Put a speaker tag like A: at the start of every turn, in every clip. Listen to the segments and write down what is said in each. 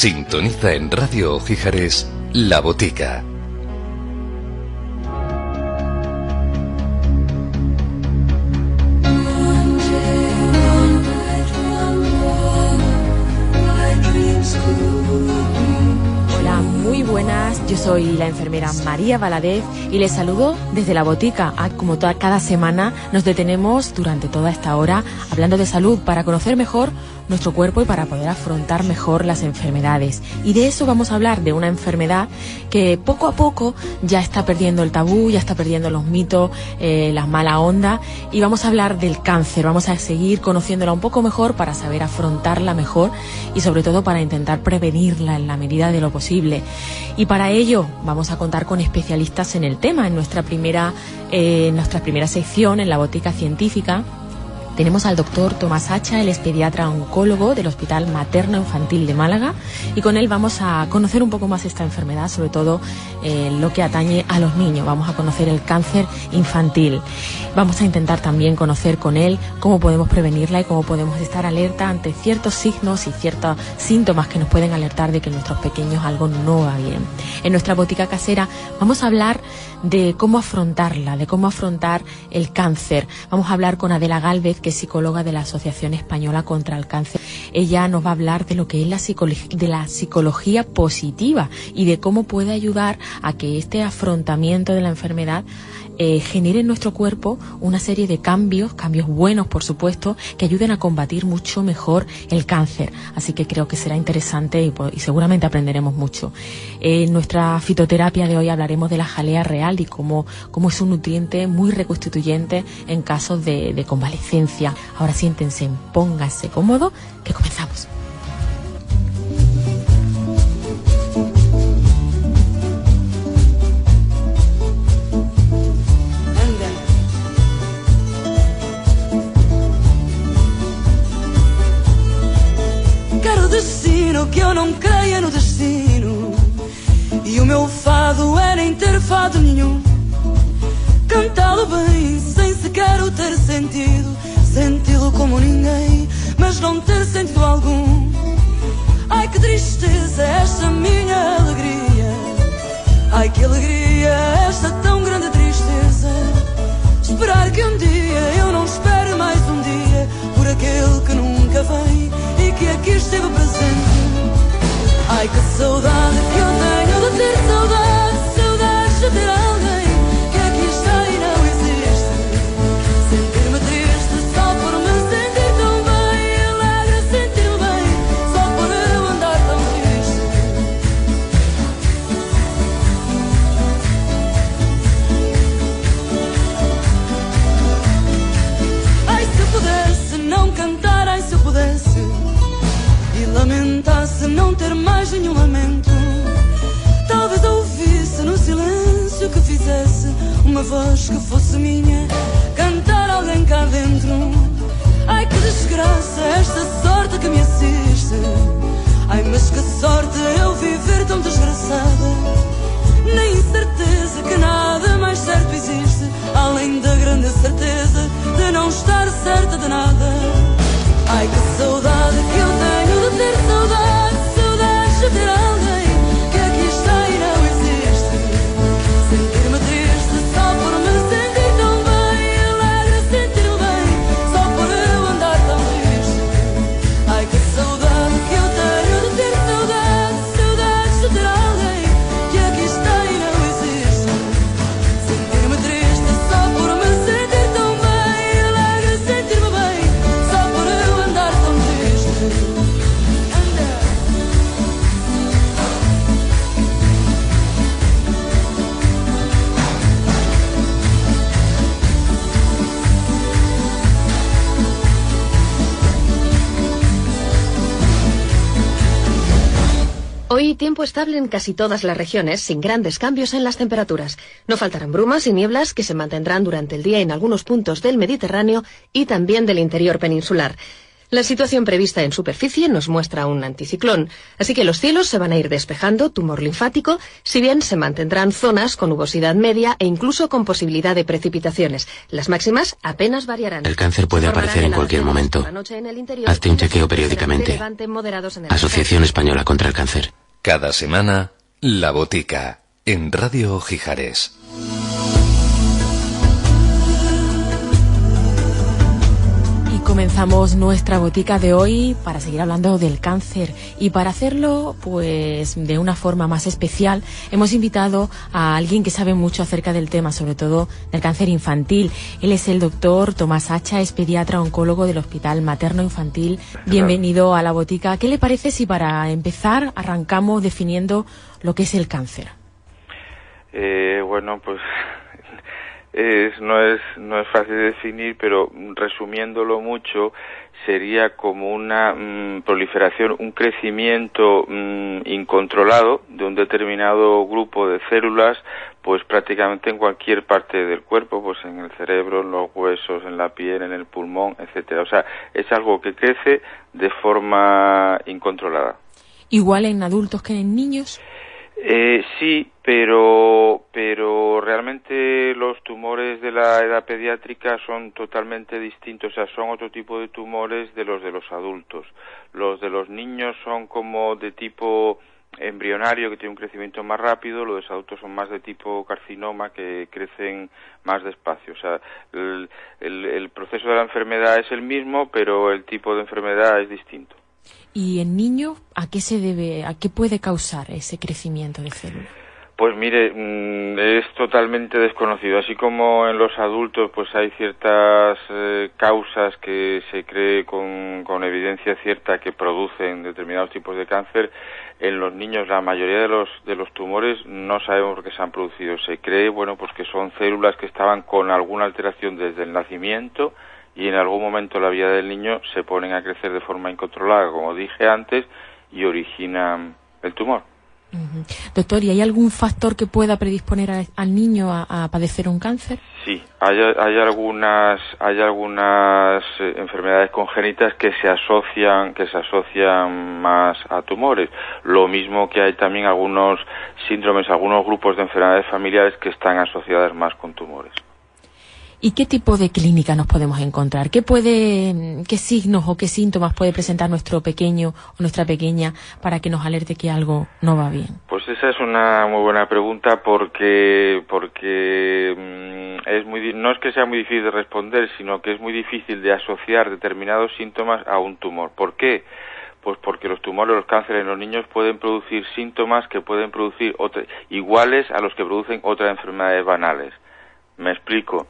A: Sintoniza en Radio Ojíjares La Botica.
B: Yo soy la enfermera María Valadez y les saludo desde la botica. Ah, Como toda, cada semana nos detenemos durante toda esta hora hablando de salud para conocer mejor nuestro cuerpo y para poder afrontar mejor las enfermedades. Y de eso vamos a hablar, de una enfermedad que poco a poco ya está perdiendo el tabú, ya está perdiendo los mitos, eh, las mala onda. Y vamos a hablar del cáncer. Vamos a seguir conociéndola un poco mejor para saber afrontarla mejor y sobre todo para intentar prevenirla en la medida de lo posible. Y para ello vamos a contar con especialistas en el tema. En nuestra primera, eh, en nuestra primera sección, en la botica científica, tenemos al doctor Tomás Hacha, el es pediatra oncólogo del Hospital Materno Infantil de Málaga, y con él vamos a conocer un poco más esta enfermedad, sobre todo eh, lo que atañe a los niños. Vamos a conocer el cáncer infantil. Vamos a intentar también conocer con él cómo podemos prevenirla y cómo podemos estar alerta ante ciertos signos y ciertos síntomas que nos pueden alertar de que nuestros pequeños algo no va bien. En nuestra botica casera vamos a hablar de cómo afrontarla, de cómo afrontar el cáncer. Vamos a hablar con Adela Galvez, que es psicóloga de la Asociación Española contra el Cáncer. Ella nos va a hablar de lo que es la de la psicología positiva y de cómo puede ayudar a que este afrontamiento de la enfermedad eh, genere en nuestro cuerpo una serie de cambios, cambios buenos por supuesto, que ayuden a combatir mucho mejor el cáncer. Así que creo que será interesante y, seguramente aprenderemos mucho. En nuestra fitoterapia de hoy hablaremos de la jalea real y cómo, cómo es un nutriente muy reconstituyente en casos de, de convalecencia. Ahora siéntense, pónganse cómodo, que comenzamos.
C: Destino que eu não creia no destino. E o meu fado é nem ter fado nenhum. Cantá-lo bem, sem sequer o ter sentido. Senti-lo como ninguém, mas não ter sentido algum. Ai que tristeza esta minha alegria. Ai que alegria esta tão grande tristeza. Esperar que um dia eu não espere mais um dia por aquele que nunca vem e que aqui esteve presente. Ai que saudade que eu tenho de ter saudade, saudades de ter alguém que aqui está e não existe. Sentir-me triste só por me sentir tão bem, alegre sentir-me bem, só por eu andar tão triste. Ai se pudesse não cantar, ai se pudesse E não ter mais nenhum lamento. Talvez ouvisse no silêncio que fizesse Uma voz que fosse minha. Cantar alguém cá dentro. Ai que desgraça esta sorte que me assiste. Ai mas que sorte eu viver tão desgraçada
D: estable en casi todas las regiones, sin grandes cambios en las temperaturas. No faltarán brumas y nieblas que se mantendrán durante el día en algunos puntos del Mediterráneo y también del interior peninsular. La situación prevista en superficie nos muestra un anticiclón, así que los cielos se van a ir despejando, tumor linfático, si bien se mantendrán zonas con nubosidad media e incluso con posibilidad de precipitaciones. Las máximas apenas variarán.
E: El cáncer puede aparecer en cualquier momento. Hazte un chequeo periódicamente. Asociación Española contra el Cáncer.
A: Cada semana, La Botica, en Radio Gijares.
B: Comenzamos nuestra botica de hoy para seguir hablando del cáncer y para hacerlo pues de una forma más especial hemos invitado a alguien que sabe mucho acerca del tema, sobre todo del cáncer infantil. Él es el doctor Tomás Hacha, es pediatra oncólogo del Hospital Materno Infantil. Bienvenido a la botica. ¿Qué le parece si para empezar arrancamos definiendo lo que es el cáncer?
F: Eh, bueno, pues es, no, es, no es fácil de definir, pero resumiéndolo mucho, sería como una mm, proliferación, un crecimiento mm, incontrolado de un determinado grupo de células, pues prácticamente en cualquier parte del cuerpo, pues en el cerebro, en los huesos, en la piel, en el pulmón, etcétera. O sea, es algo que crece de forma incontrolada.
B: Igual en adultos que en niños.
F: Eh, sí, pero, pero realmente los tumores de la edad pediátrica son totalmente distintos, o sea, son otro tipo de tumores de los de los adultos. Los de los niños son como de tipo embrionario que tiene un crecimiento más rápido, los de adultos son más de tipo carcinoma que crecen más despacio. O sea, el, el proceso de la enfermedad es el mismo, pero el tipo de enfermedad es distinto.
B: ¿Y en niños a qué se debe, a qué puede causar ese crecimiento de células?
F: Pues mire, mm, es totalmente desconocido. Así como en los adultos, pues hay ciertas eh, causas que se cree con, con, evidencia cierta que producen determinados tipos de cáncer. En los niños, la mayoría de los de los tumores no sabemos por qué se han producido. Se cree, bueno, pues que son células que estaban con alguna alteración desde el nacimiento y en algún momento la vida del niño se ponen a crecer de forma incontrolada, como dije antes, y originan el tumor.
B: Doctor, ¿y hay algún factor que pueda predisponer al niño a, padecer un cáncer?
F: Sí, hay, algunas, hay algunas eh, enfermedades congénitas que se asocian, que se asocian más a tumores. Lo mismo que hay también algunos síndromes, algunos grupos de enfermedades familiares que están asociadas más con tumores.
B: ¿Y qué tipo de clínica nos podemos encontrar? ¿Qué puede, qué signos o qué síntomas puede presentar nuestro pequeño o nuestra pequeña para que nos alerte que algo no va bien?
F: Pues esa es una muy buena pregunta porque porque mm, es muy no es que sea muy difícil de responder, sino que es muy difícil de asociar determinados síntomas a un tumor. ¿Por qué? Pues porque los tumores, los cánceres en los niños pueden producir síntomas que pueden producir iguales a los que producen otras enfermedades banales. Me explico.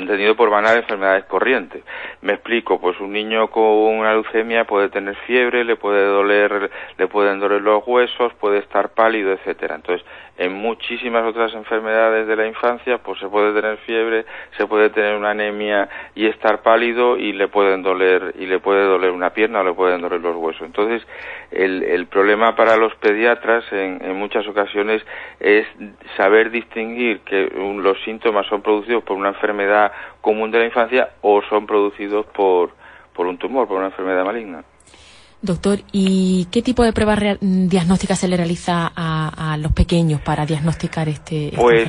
F: entendido por banal enfermedades corrientes. Me explico, pues un niño con una leucemia puede tener fiebre, le puede doler, le pueden doler los huesos, puede estar pálido, etcétera. Entonces, en muchísimas otras enfermedades de la infancia, pues se puede tener fiebre, se puede tener una anemia y estar pálido y le pueden doler y le puede doler una pierna o le pueden doler los huesos. Entonces, el, el problema para los pediatras en, en muchas ocasiones es saber distinguir que los síntomas son producidos por una enfermedad común de la infancia o son producidos por, por un tumor, por una enfermedad maligna.
B: Doctor, ¿y qué tipo de pruebas diagnósticas se le realiza a, los pequeños para diagnosticar este?
F: Pues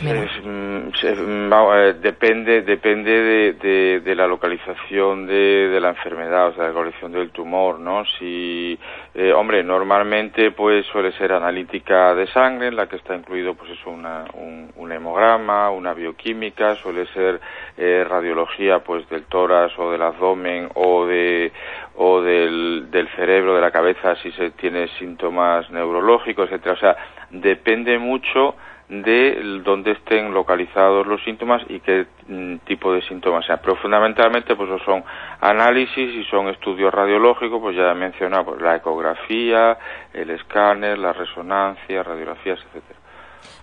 F: mm, mm, eh, depende depende de, de, la localización de, de, la enfermedad, o sea, la localización del tumor, ¿no? Si, eh, hombre, normalmente pues suele ser analítica de sangre, en la que está incluido pues eso, una, un, un hemograma, una bioquímica, suele ser eh, radiología pues del tórax o del abdomen o de o del, del cerebro, de la cabeza, si se tiene síntomas neurológicos, etcétera. O sea, depende mucho de dónde estén localizados los síntomas y qué mm, tipo de síntomas sean. Pero fundamentalmente pues son análisis y son estudios radiológicos, pues ya he mencionado pues, la ecografía, el escáner, la resonancia, radiografías, etcétera.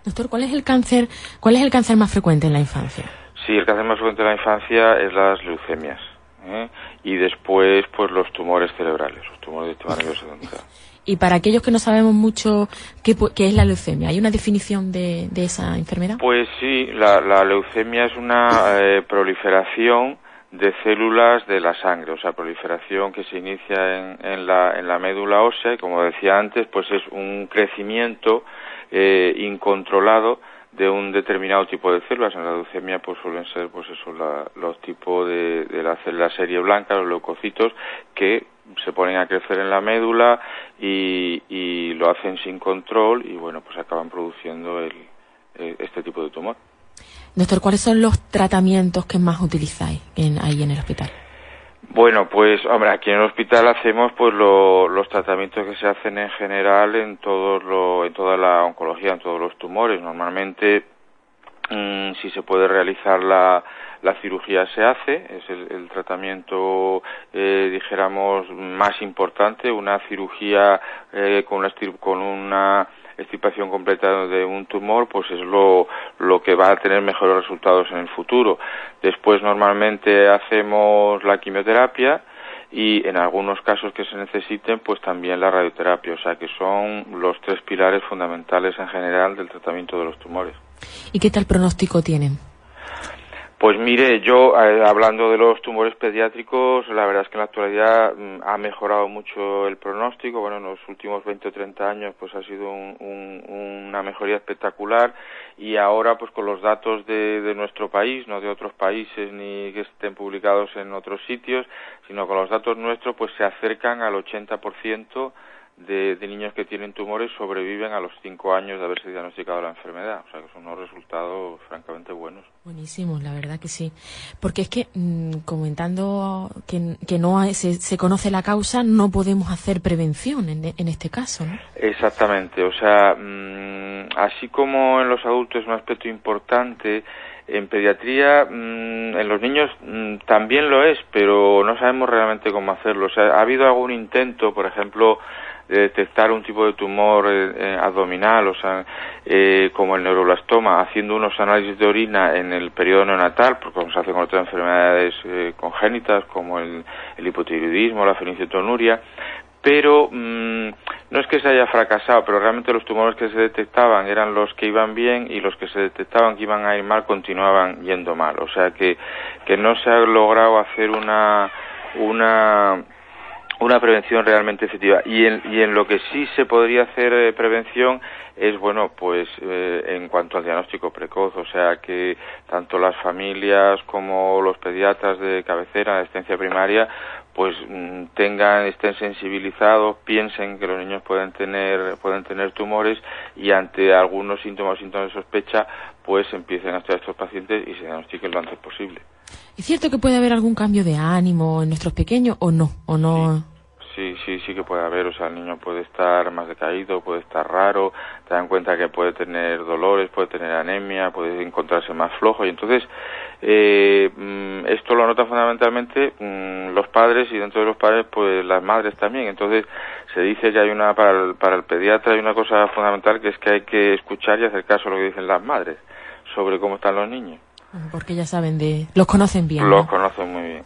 B: Doctor, ¿cuál es el cáncer, cuál es el cáncer más frecuente en la infancia?
F: Sí, el cáncer más frecuente en la infancia es las leucemias. ¿eh? y después pues los tumores cerebrales, los tumores del sistema nervioso central.
B: Y para aquellos que no sabemos mucho qué, qué es la leucemia, ¿hay una definición de, de esa enfermedad?
F: Pues sí, la, leucemia es una eh, proliferación de células de la sangre, o sea, proliferación que se inicia en, en, la, en la médula ósea y como decía antes, pues es un crecimiento eh, incontrolado de un determinado tipo de células. En la leucemia pues suelen ser pues eso los tipos de, de la célula serie blanca, los leucocitos, que se ponen a crecer en la médula y, y lo hacen sin control y bueno pues acaban produciendo el, este tipo de tumor.
B: Doctor, ¿cuáles son los tratamientos que más utilizáis en, ahí en el hospital?
F: Bueno, pues, hombre, aquí en el hospital hacemos pues los tratamientos que se hacen en general en todos lo, en toda la oncología, en todos los tumores. Normalmente, mm, si se puede realizar la, la cirugía se hace, es el, tratamiento, eh, dijéramos, más importante, una cirugía eh, con, una, con una extirpación completa de un tumor, pues es lo, lo que va a tener mejores resultados en el futuro. Después normalmente hacemos la quimioterapia y en algunos casos que se necesiten, pues también la radioterapia. O sea que son los tres pilares fundamentales en general del tratamiento de los tumores.
B: ¿Y qué tal pronóstico tienen?
F: Pues mire, yo eh, hablando de los tumores pediátricos, la verdad es que en la actualidad mm, ha mejorado mucho el pronóstico. Bueno, en los últimos 20 o 30 años pues ha sido una mejoría espectacular y ahora pues con los datos de, de, nuestro país, no de otros países ni que estén publicados en otros sitios, sino con los datos nuestros pues se acercan al 80% de, niños que tienen tumores sobreviven a los cinco años de haberse diagnosticado la enfermedad. O sea que son unos resultados francamente buenos.
B: Buenísimos, la verdad que sí. Porque es que, mm, comentando que, que no se, se, conoce la causa, no podemos hacer prevención en, en este caso, ¿no?
F: Exactamente. O sea, mm, así como en los adultos es un aspecto importante, en pediatría, mm, en los niños también lo es, pero no sabemos realmente cómo hacerlo. O sea, ha habido algún intento, por ejemplo, de detectar un tipo de tumor eh, eh, abdominal, o sea, eh, como el neuroblastoma, haciendo unos análisis de orina en el periodo neonatal, porque como se hace con otras enfermedades congénitas, como el, hipotiroidismo, la fenilcetonuria, pero mm, no es que se haya fracasado, pero realmente los tumores que se detectaban eran los que iban bien y los que se detectaban que iban a ir mal continuaban yendo mal. O sea que, que no se ha logrado hacer una, una una prevención realmente efectiva. Y en, y en lo que sí se podría hacer eh, prevención es, bueno, pues eh, en cuanto al diagnóstico precoz, o sea que tanto las familias como los pediatras de cabecera, de asistencia primaria, pues mm, tengan, estén sensibilizados, piensen que los niños pueden tener, pueden tener tumores y ante algunos síntomas, síntomas de sospecha, pues empiecen a estudiar a estos pacientes y se diagnostiquen lo antes posible.
B: ¿Es cierto que puede haber algún cambio de ánimo en nuestros pequeños o no? ¿O no?
F: Sí, sí, sí que puede haber, o sea, el niño puede estar más decaído, puede estar raro, te dan cuenta que puede tener dolores, puede tener anemia, puede encontrarse más flojo y entonces eh, mm, esto lo notan fundamentalmente mm, los padres y dentro de los padres pues las madres también, entonces se dice que hay una, para el, para el pediatra hay una cosa fundamental que es que hay que escuchar y hacer caso a lo que dicen las madres sobre cómo están los niños.
B: Porque ya saben de... los conocen bien.
F: Los conocen muy bien.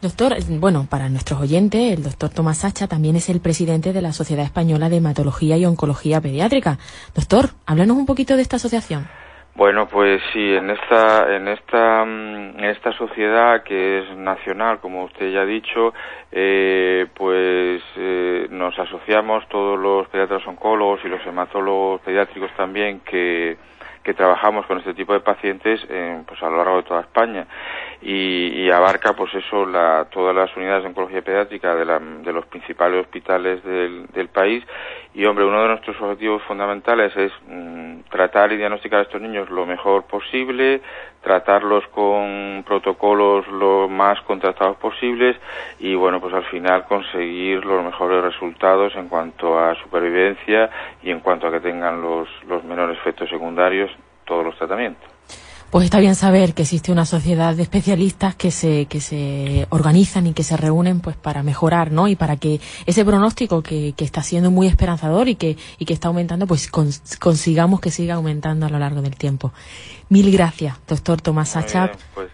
B: Doctor, bueno, para nuestros oyentes, el doctor Tomás Sacha también es el presidente de la Sociedad Española de Hematología y Oncología Pediátrica. Doctor, háblanos un poquito de esta asociación.
F: Bueno, pues sí, en esta, en esta, mm, en esta sociedad que es nacional, como usted ya ha dicho, eh, pues eh, nos asociamos todos los pediatras oncólogos y los hematólogos pediátricos también que que trabajamos con este tipo de pacientes pues a lo largo de toda España. Y, abarca pues eso la, todas las unidades de oncología pediátrica de, la, de los principales hospitales del, del, país. Y hombre uno de nuestros objetivos fundamentales es mm, tratar y diagnosticar a estos niños lo mejor posible tratarlos con protocolos lo más contratados posibles y bueno pues al final conseguir los mejores resultados en cuanto a supervivencia y en cuanto a que tengan los, los menores efectos secundarios todos los tratamientos.
B: Pues está bien saber que existe una sociedad de especialistas que se, que se organizan y que se reúnen pues para mejorar, ¿no? Y para que ese pronóstico que, que está siendo muy esperanzador y que, y que está aumentando, pues consigamos que siga aumentando a lo largo del tiempo. Mil gracias, doctor Tomás Sachap. Pues,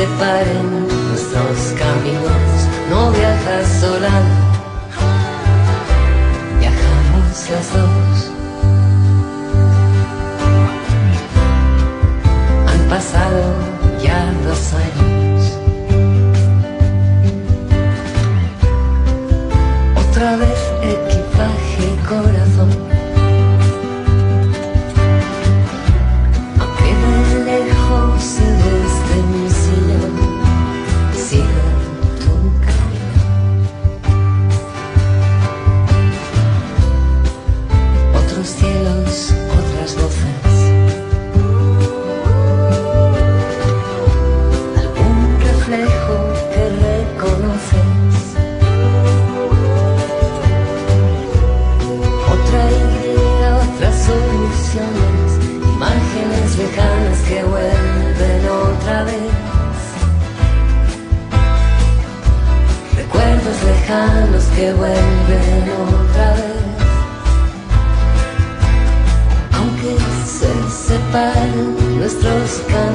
G: separen nuestros caminos, no viajas sola. las dos. Nuestros caminos,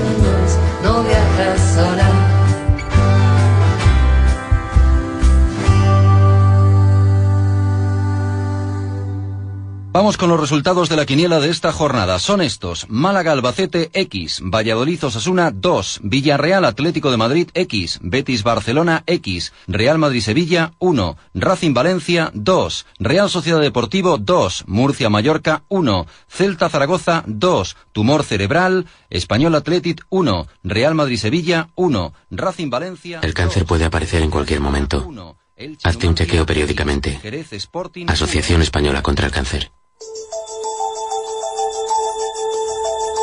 H: Vamos con los resultados de la quiniela de esta jornada. Son estos. Málaga Albacete X, Valladolid Osasuna 2, Villarreal Atlético de Madrid X, Betis Barcelona X, Real Madrid Sevilla 1, Racing Valencia 2, Real Sociedad Deportivo 2, Murcia Mallorca 1, Celta Zaragoza 2, Tumor Cerebral, Español Athletic 1, Real Madrid Sevilla 1, Racing Valencia.
E: El cáncer puede aparecer en cualquier momento. Hazte un chequeo periódicamente. Asociación Española contra el Cáncer.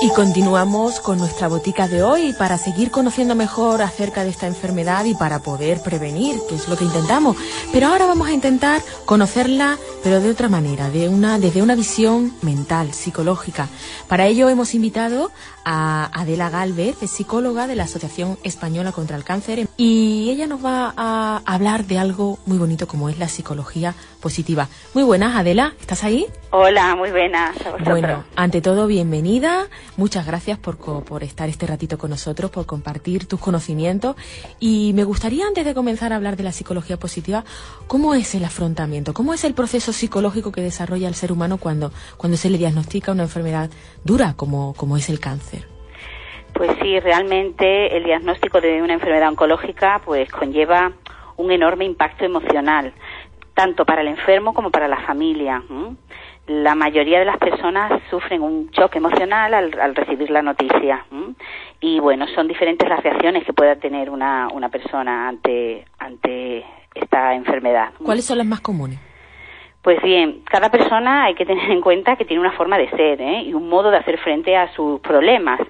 B: Y continuamos con nuestra botica de hoy para seguir conociendo mejor acerca de esta enfermedad y para poder prevenir, que es lo que intentamos. Pero ahora vamos a intentar conocerla, pero de otra manera, de una, desde una visión mental, psicológica. Para ello hemos invitado a Adela Galvez, es psicóloga de la Asociación Española contra el Cáncer, y ella nos va a hablar de algo muy bonito como es la psicología positiva. Muy buenas, Adela, ¿estás ahí?
I: Hola, muy buenas.
B: bueno, ante todo, bienvenida. Muchas gracias por, por estar este ratito con nosotros, por compartir tus conocimientos. Y me gustaría, antes de comenzar a hablar de la psicología positiva, ¿cómo es el afrontamiento? ¿Cómo es el proceso psicológico que desarrolla el ser humano cuando, cuando se le diagnostica una enfermedad dura como, como es el cáncer?
I: Pues sí, realmente el diagnóstico de una enfermedad oncológica pues conlleva un enorme impacto emocional, tanto para el enfermo como para la familia la mayoría de las personas sufren un choque emocional al, recibir la noticia. Y bueno, son diferentes las reacciones que pueda tener una, una persona ante, ante esta enfermedad.
B: ¿Cuáles son las más comunes?
I: Pues bien, cada persona hay que tener en cuenta que tiene una forma de ser ¿eh? y un modo de hacer frente a sus problemas,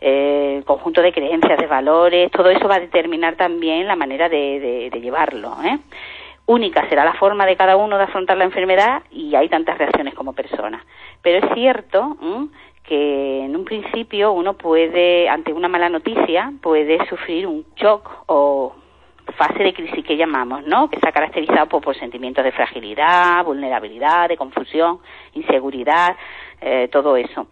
I: eh, conjunto de creencias, de valores, todo eso va a determinar también la manera de, llevarlo. ¿eh? única será la forma de cada uno de afrontar la enfermedad y hay tantas reacciones como personas. Pero es cierto que en un principio uno puede, ante una mala noticia, puede sufrir un shock o fase de crisis que llamamos, ¿no? Que está caracterizado por, sentimientos de fragilidad, vulnerabilidad, de confusión, inseguridad, eh, todo eso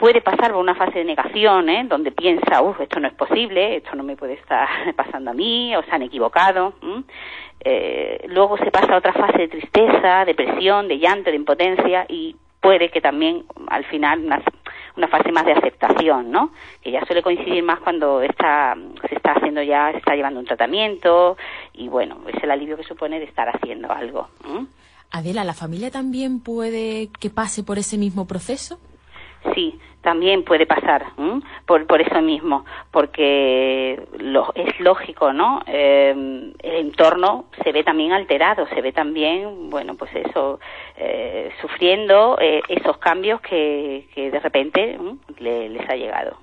I: puede pasar por una fase de negación, ¿eh? donde piensa, uff, esto no es posible, esto no me puede estar pasando a mí, o se han equivocado. Eh, luego se pasa a otra fase de tristeza, depresión, de llanto, de impotencia y puede que también al final una, fase más de aceptación, ¿no? Que ya suele coincidir más cuando está, se está haciendo ya, se está llevando un tratamiento y bueno, es el alivio que supone de estar haciendo algo.
B: Adela, ¿la familia también puede que pase por ese mismo proceso?
I: Sí, también puede pasar por, por eso mismo, porque lo, es lógico, ¿no? Eh, el entorno se ve también alterado, se ve también, bueno, pues eso, eh, sufriendo eh, esos cambios que, que de repente les ha llegado.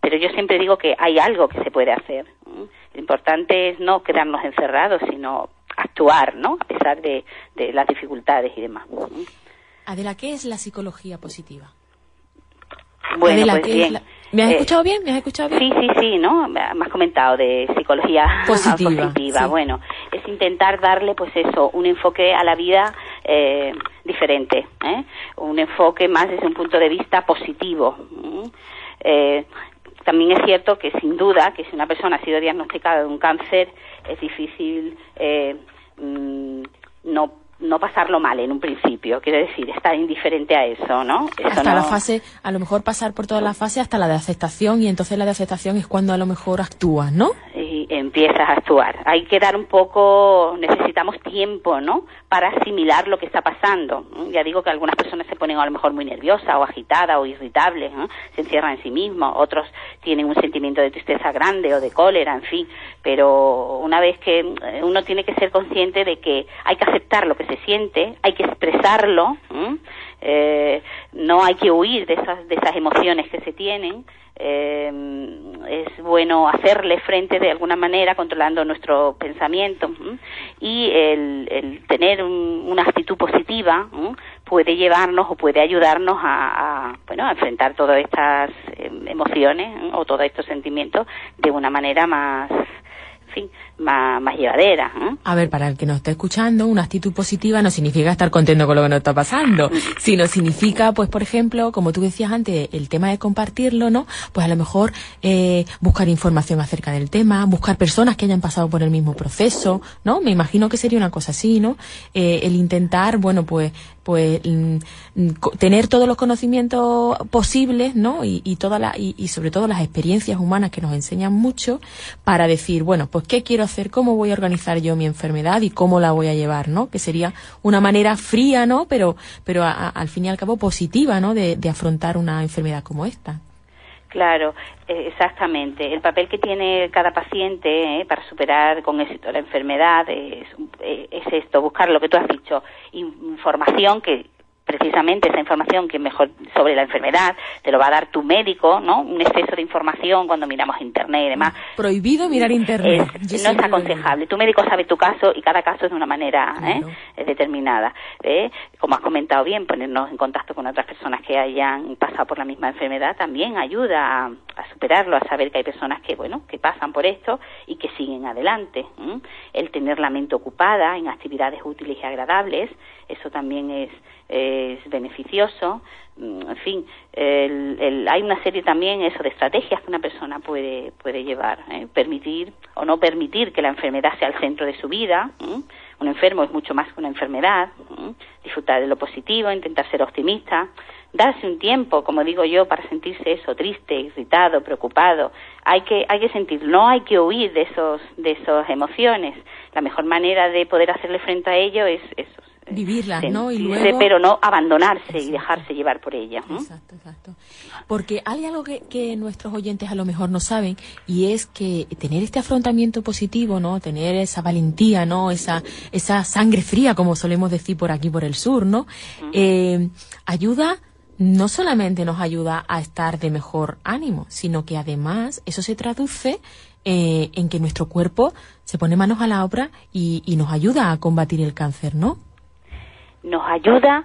I: Pero yo siempre digo que hay algo que se puede hacer. Lo importante es no quedarnos encerrados, sino actuar, ¿no? A pesar de, de las dificultades y demás.
B: Adela, ¿qué es la psicología positiva?
I: Bueno, pues bien.
B: ¿Me has eh, escuchado bien? ¿Me has escuchado bien?
I: Sí, sí, sí, ¿no? Me has comentado de psicología positiva. Bueno, es intentar darle, pues eso, un enfoque a la vida eh, diferente, ¿eh? un enfoque más desde un punto de vista positivo. Eh, también es cierto que sin duda que si una persona ha sido diagnosticada de un cáncer es difícil eh, mm, no no pasarlo mal en un principio, quiero decir, estar indiferente a eso, ¿no?
B: hasta la fase, a lo mejor pasar por toda la fase hasta la de aceptación y entonces la de aceptación es cuando a lo mejor actúas, ¿no?
I: Y empiezas a actuar. Hay que dar un poco, necesitamos tiempo, ¿no? Para asimilar lo que está pasando. Ya digo que algunas personas se ponen a lo mejor muy nerviosas o agitadas o irritables, se encierran en sí mismos, otros tienen un sentimiento de tristeza grande o de cólera, en fin, pero una vez que eh, uno tiene que ser consciente de que hay que aceptar lo que se siente, hay que expresarlo, eh, no hay que huir de esas, de esas emociones que se tienen, eh, es bueno hacerle frente de alguna manera controlando nuestro pensamiento y el, tener una actitud positiva puede llevarnos o puede ayudarnos a, bueno a enfrentar todas estas em, emociones o todos estos sentimientos de una manera más fin, más, más llevadera.
B: A ver, para el que nos está escuchando, una actitud positiva no significa estar contento con lo que nos está pasando, sino significa, pues, por ejemplo, como tú decías antes, el tema de compartirlo, ¿no? Pues a lo mejor eh, buscar información acerca del tema, buscar personas que hayan pasado por el mismo proceso, ¿no? Me imagino que sería una cosa así, ¿no? Eh, el intentar, bueno, pues, pues mm, tener todos los conocimientos posibles, ¿no? Y, y, toda la, y, sobre todo las experiencias humanas que nos enseñan mucho para decir, bueno, pues qué quiero hacer, cómo voy a organizar yo mi enfermedad y cómo la voy a llevar, ¿no? Que sería una manera fría, ¿no? Pero, pero al fin y al cabo positiva, ¿no? De, afrontar una enfermedad como esta.
I: Claro, eh, exactamente. El papel que tiene cada paciente eh, para superar con éxito la enfermedad es, eh, es, esto, buscar lo que tú has dicho, información que, precisamente esa información que mejor sobre la enfermedad te lo va a dar tu médico, ¿no? Un exceso de información cuando miramos internet y demás.
B: Prohibido mirar internet.
I: no es aconsejable. Tu médico sabe tu caso y cada caso es de una manera ¿eh? determinada. ¿eh? Como has comentado bien, ponernos en contacto con otras personas que hayan pasado por la misma enfermedad también ayuda a, superarlo, a saber que hay personas que, bueno, que pasan por esto y que siguen adelante. El tener la mente ocupada en actividades útiles y agradables, eso también es es beneficioso. En fin, hay una serie también eso de estrategias que una persona puede, puede llevar. ¿eh? Permitir o no permitir que la enfermedad sea el centro de su vida. Un enfermo es mucho más que una enfermedad. Disfrutar de lo positivo, intentar ser optimista. Darse un tiempo, como digo yo, para sentirse eso, triste, irritado, preocupado. Hay que, hay que sentir, no hay que huir de esos, de esas emociones. La mejor manera de poder hacerle frente a ello es eso,
B: vivirlas, ¿no?
I: Y luego... Pero no abandonarse y dejarse llevar por ella.
B: Exacto, exacto. Porque hay algo que, que, nuestros oyentes a lo mejor no saben y es que tener este afrontamiento positivo, ¿no? Tener esa valentía, ¿no? Esa, esa sangre fría, como solemos decir por aquí, por el sur, ¿no? eh, ayuda no solamente nos ayuda a estar de mejor ánimo, sino que además eso se traduce eh, en que nuestro cuerpo se pone manos a la obra y, y nos ayuda a combatir el cáncer, ¿no?
I: nos ayuda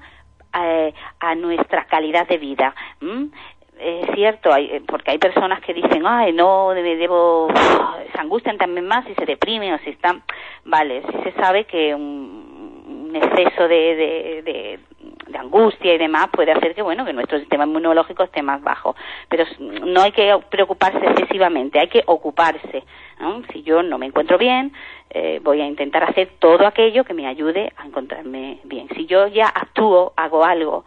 I: eh, a, nuestra calidad de vida. Es cierto, hay, porque hay personas que dicen, ay, no, me debo, se angustian también más y se deprimen o si están, vale, si se sabe que un, exceso de, de angustia y demás puede hacer que bueno que nuestro sistema inmunológico esté más bajo. Pero no hay que preocuparse excesivamente hay que ocuparse si yo no me encuentro bien eh, voy a intentar hacer todo aquello que me ayude a encontrarme bien. Si yo ya actúo hago algo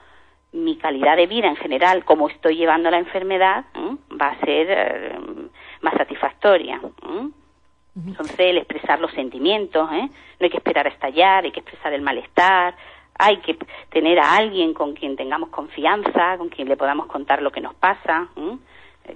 I: mi calidad de vida en general, como estoy llevando la enfermedad, va a ser eh, más satisfactoria. Entonces, el expresar los sentimientos, ¿eh? no hay que esperar a estallar, hay que expresar el malestar, hay que tener a alguien con quien tengamos confianza, con quien le podamos contar lo que nos pasa,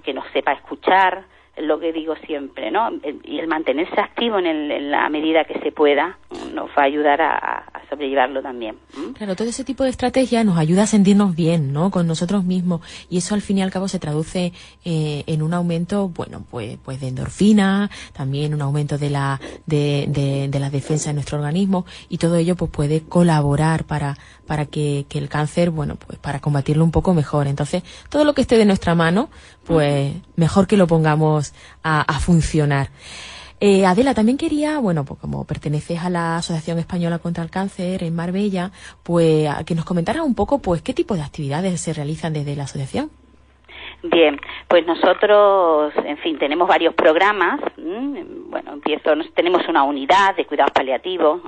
I: que nos sepa escuchar, lo que digo siempre, ¿no? Y el mantenerse activo en, en la medida que se pueda nos va a ayudar a, sobrellevarlo también.
B: Claro, todo ese tipo de estrategia nos ayuda a sentirnos bien, ¿no? Con nosotros mismos y eso al fin y al cabo se traduce eh, en un aumento, bueno, pues, pues de endorfina, también un aumento de la de, de, de la defensa de nuestro organismo y todo ello pues puede colaborar para para que, que el cáncer, bueno, pues para combatirlo un poco mejor. Entonces, todo lo que esté de nuestra mano, pues mejor que lo pongamos a, a funcionar. Eh, Adela, también quería, bueno, pues como perteneces a la Asociación Española contra el Cáncer en Marbella, pues que nos comentaras un poco, pues, qué tipo de actividades se realizan desde la asociación.
I: Bien, pues nosotros, en fin, tenemos varios programas. Bueno, empiezo, tenemos una unidad de cuidados paliativos,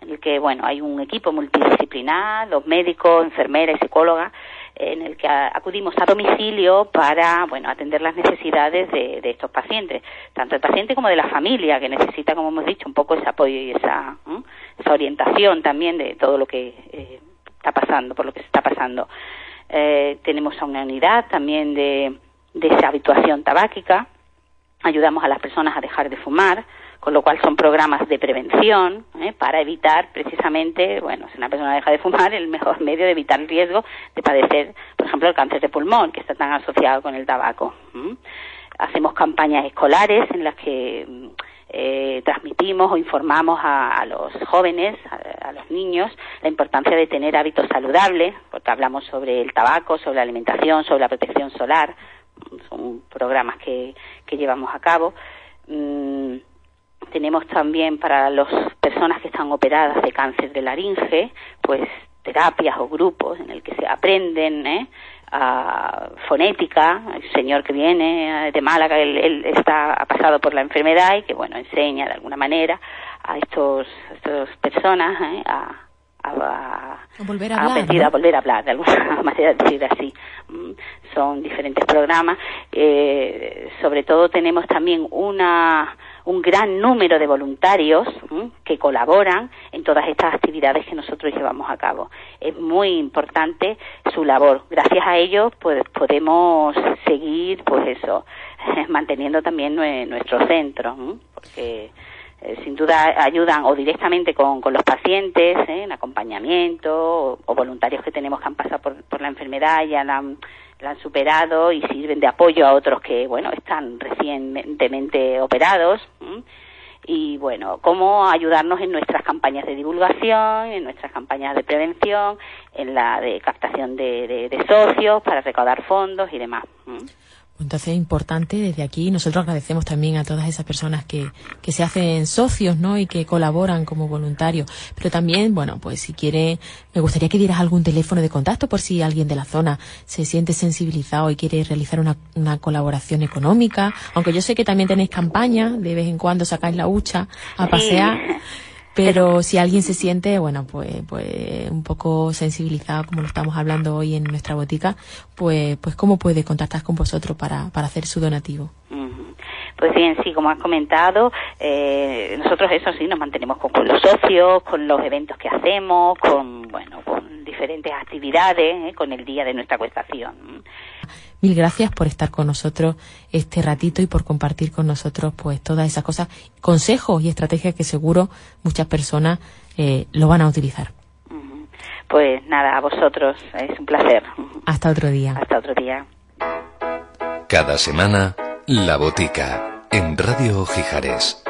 I: en el que, bueno, hay un equipo multidisciplinar, los médicos, enfermeras y psicólogas, en el que acudimos a domicilio para, bueno, atender las necesidades de, estos pacientes, tanto el paciente como de la familia, que necesita, como hemos dicho, un poco ese apoyo y esa, esa orientación también de todo lo que eh, está pasando, por lo que se está pasando. Eh, tenemos a una unidad también de, de esa habituación tabáquica, ayudamos a las personas a dejar de fumar, con lo cual son programas de prevención ¿eh? para evitar precisamente, bueno, si una persona deja de fumar, el mejor medio de evitar el riesgo de padecer, por ejemplo, el cáncer de pulmón, que está tan asociado con el tabaco. Hacemos campañas escolares en las que eh, transmitimos o informamos a, los jóvenes, a, los niños, la importancia de tener hábitos saludables, porque hablamos sobre el tabaco, sobre la alimentación, sobre la protección solar, son programas que, que llevamos a cabo. Mm, tenemos también para las personas que están operadas de cáncer de laringe, pues terapias o grupos en el que se aprenden ¿eh? a fonética, el señor que viene de Málaga, él, está ha pasado por la enfermedad y que bueno enseña de alguna manera a estos estas personas ¿eh? a,
B: a, volver a, hablar,
I: a volver a hablar de alguna manera decir así mm, son diferentes programas eh, sobre todo tenemos también una un gran número de voluntarios que colaboran en todas estas actividades que nosotros llevamos a cabo. Es muy importante su labor. Gracias a ellos pues podemos seguir pues eso manteniendo también nuestro centro, porque eh, sin duda ayudan o directamente con, los pacientes ¿eh? en acompañamiento o, voluntarios que tenemos que han pasado por, la enfermedad y han la han superado y sirven de apoyo a otros que, bueno, están recientemente operados. Y bueno, cómo ayudarnos en nuestras campañas de divulgación, en nuestras campañas de prevención, en la de captación de, de, socios para recaudar fondos y demás.
B: Entonces es importante desde aquí, nosotros agradecemos también a todas esas personas que, que se hacen socios, ¿no? Y que colaboran como voluntarios. Pero también, bueno, pues si quiere, me gustaría que dieras algún teléfono de contacto por si alguien de la zona se siente sensibilizado y quiere realizar una, una colaboración económica. Aunque yo sé que también tenéis campaña, de vez en cuando sacáis la hucha a pasear. Pero si alguien se siente, bueno, pues, pues un poco sensibilizado, como lo estamos hablando hoy en nuestra botica, pues, pues cómo puede contactar con vosotros para, para hacer su donativo.
I: Pues bien, sí, como has comentado, eh, nosotros eso sí nos mantenemos con, los socios, con los eventos que hacemos, con, bueno, con diferentes actividades, eh, con el día de nuestra acuestación.
B: Mil gracias por estar con nosotros este ratito y por compartir con nosotros pues todas esas cosas, consejos y estrategias que seguro muchas personas eh, lo van a utilizar.
I: Pues nada, a vosotros, es un placer.
B: Hasta otro día.
I: Hasta otro día.
A: Cada semana, La Botica, en Radio Gijares.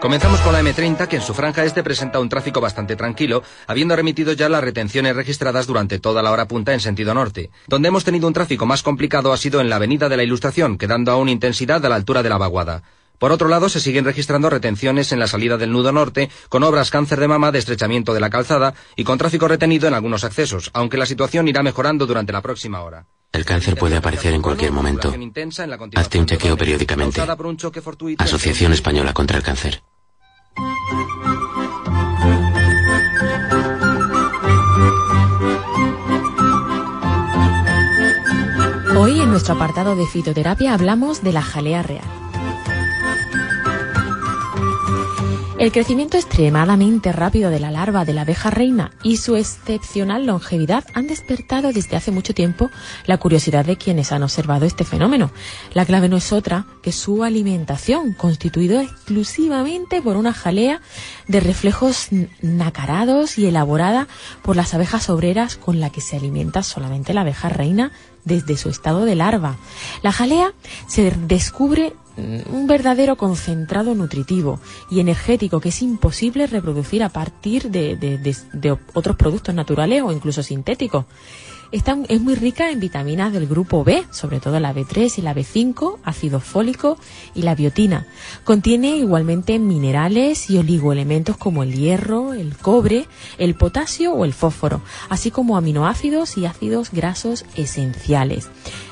H: Comenzamos con la M30, que en su franja este presenta un tráfico bastante tranquilo, habiendo remitido ya las retenciones registradas durante toda la hora punta en sentido norte. Donde hemos tenido un tráfico más complicado ha sido en la Avenida de la Ilustración, quedando aún intensidad a la altura de la vaguada. Por otro lado, se siguen registrando retenciones en la salida del nudo norte, con obras cáncer de mama de estrechamiento de la calzada y con tráfico retenido en algunos accesos, aunque la situación irá mejorando durante la próxima hora.
E: El cáncer puede aparecer en cualquier momento. Hazte un chequeo periódicamente. Asociación Española contra el Cáncer.
B: Hoy en nuestro apartado de fitoterapia hablamos de la jalea real. El crecimiento extremadamente rápido de la larva de la abeja reina y su excepcional longevidad han despertado desde hace mucho tiempo la curiosidad de quienes han observado este fenómeno. La clave no es otra que su alimentación, constituida exclusivamente por una jalea de reflejos nacarados y elaborada por las abejas obreras con la que se alimenta solamente la abeja reina desde su estado de larva. La jalea se descubre un verdadero concentrado nutritivo y energético que es imposible reproducir a partir de, otros productos naturales o incluso sintéticos es muy rica en vitaminas del grupo B, sobre todo la B3 y la B5, ácido fólico y la biotina. Contiene igualmente minerales y oligoelementos como el hierro, el cobre, el potasio o el fósforo, así como aminoácidos y ácidos grasos esenciales.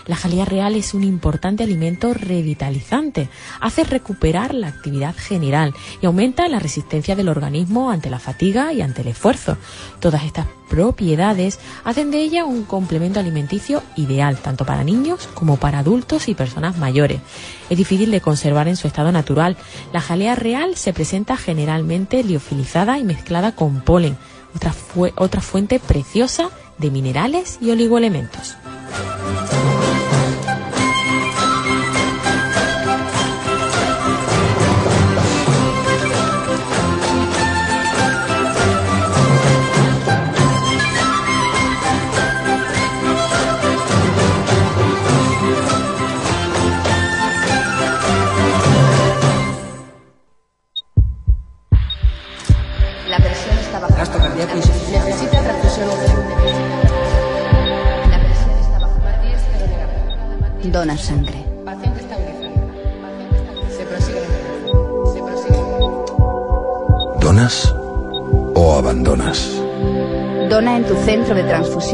B: La jalea real es un importante alimento revitalizante, hace recuperar la actividad general y aumenta la resistencia del organismo ante la fatiga y ante el esfuerzo. Todas estas propiedades hacen de ella un complemento alimenticio ideal tanto para niños como para adultos y personas mayores. Es difícil de conservar en su estado natural. La jalea real se presenta generalmente liofilizada y mezclada con polen, otra, fuente preciosa de minerales y oligoelementos.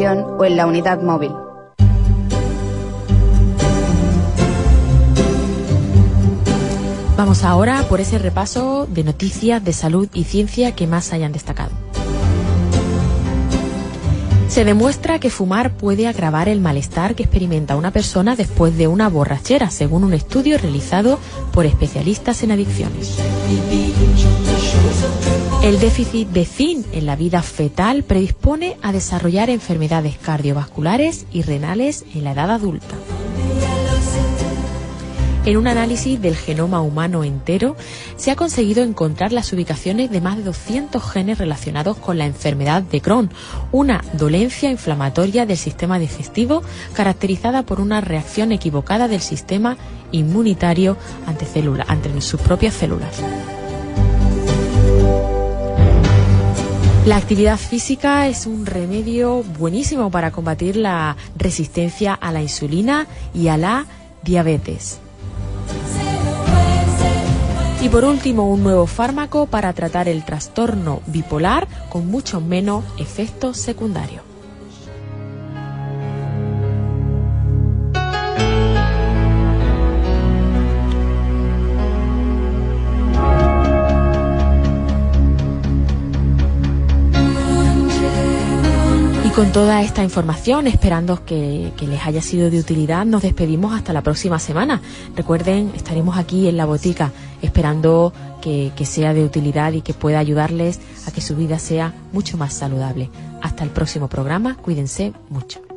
J: O
K: en la unidad móvil.
B: Vamos ahora por ese repaso de noticias de salud y ciencia que más hayan destacado. Se demuestra que fumar puede agravar el malestar que experimenta una persona después de una borrachera, según un estudio realizado por especialistas en adicciones. El déficit de zinc en la vida fetal predispone a desarrollar enfermedades cardiovasculares y renales en la edad adulta. En un análisis del genoma humano entero se ha conseguido encontrar las ubicaciones de más de 200 genes relacionados con la enfermedad de Crohn, una dolencia inflamatoria del sistema digestivo caracterizada por una reacción equivocada del sistema inmunitario ante, ante sus propias células. La actividad física es un remedio buenísimo para combatir la resistencia a la insulina y a la diabetes. Y por último, un nuevo fármaco para tratar el trastorno bipolar con mucho menos efectos secundarios. Con toda esta información, esperando que, les haya sido de utilidad, nos despedimos hasta la próxima semana. Recuerden, estaremos aquí en la botica esperando que, sea de utilidad y que pueda ayudarles a que su vida sea mucho más saludable. Hasta el próximo programa, cuídense mucho.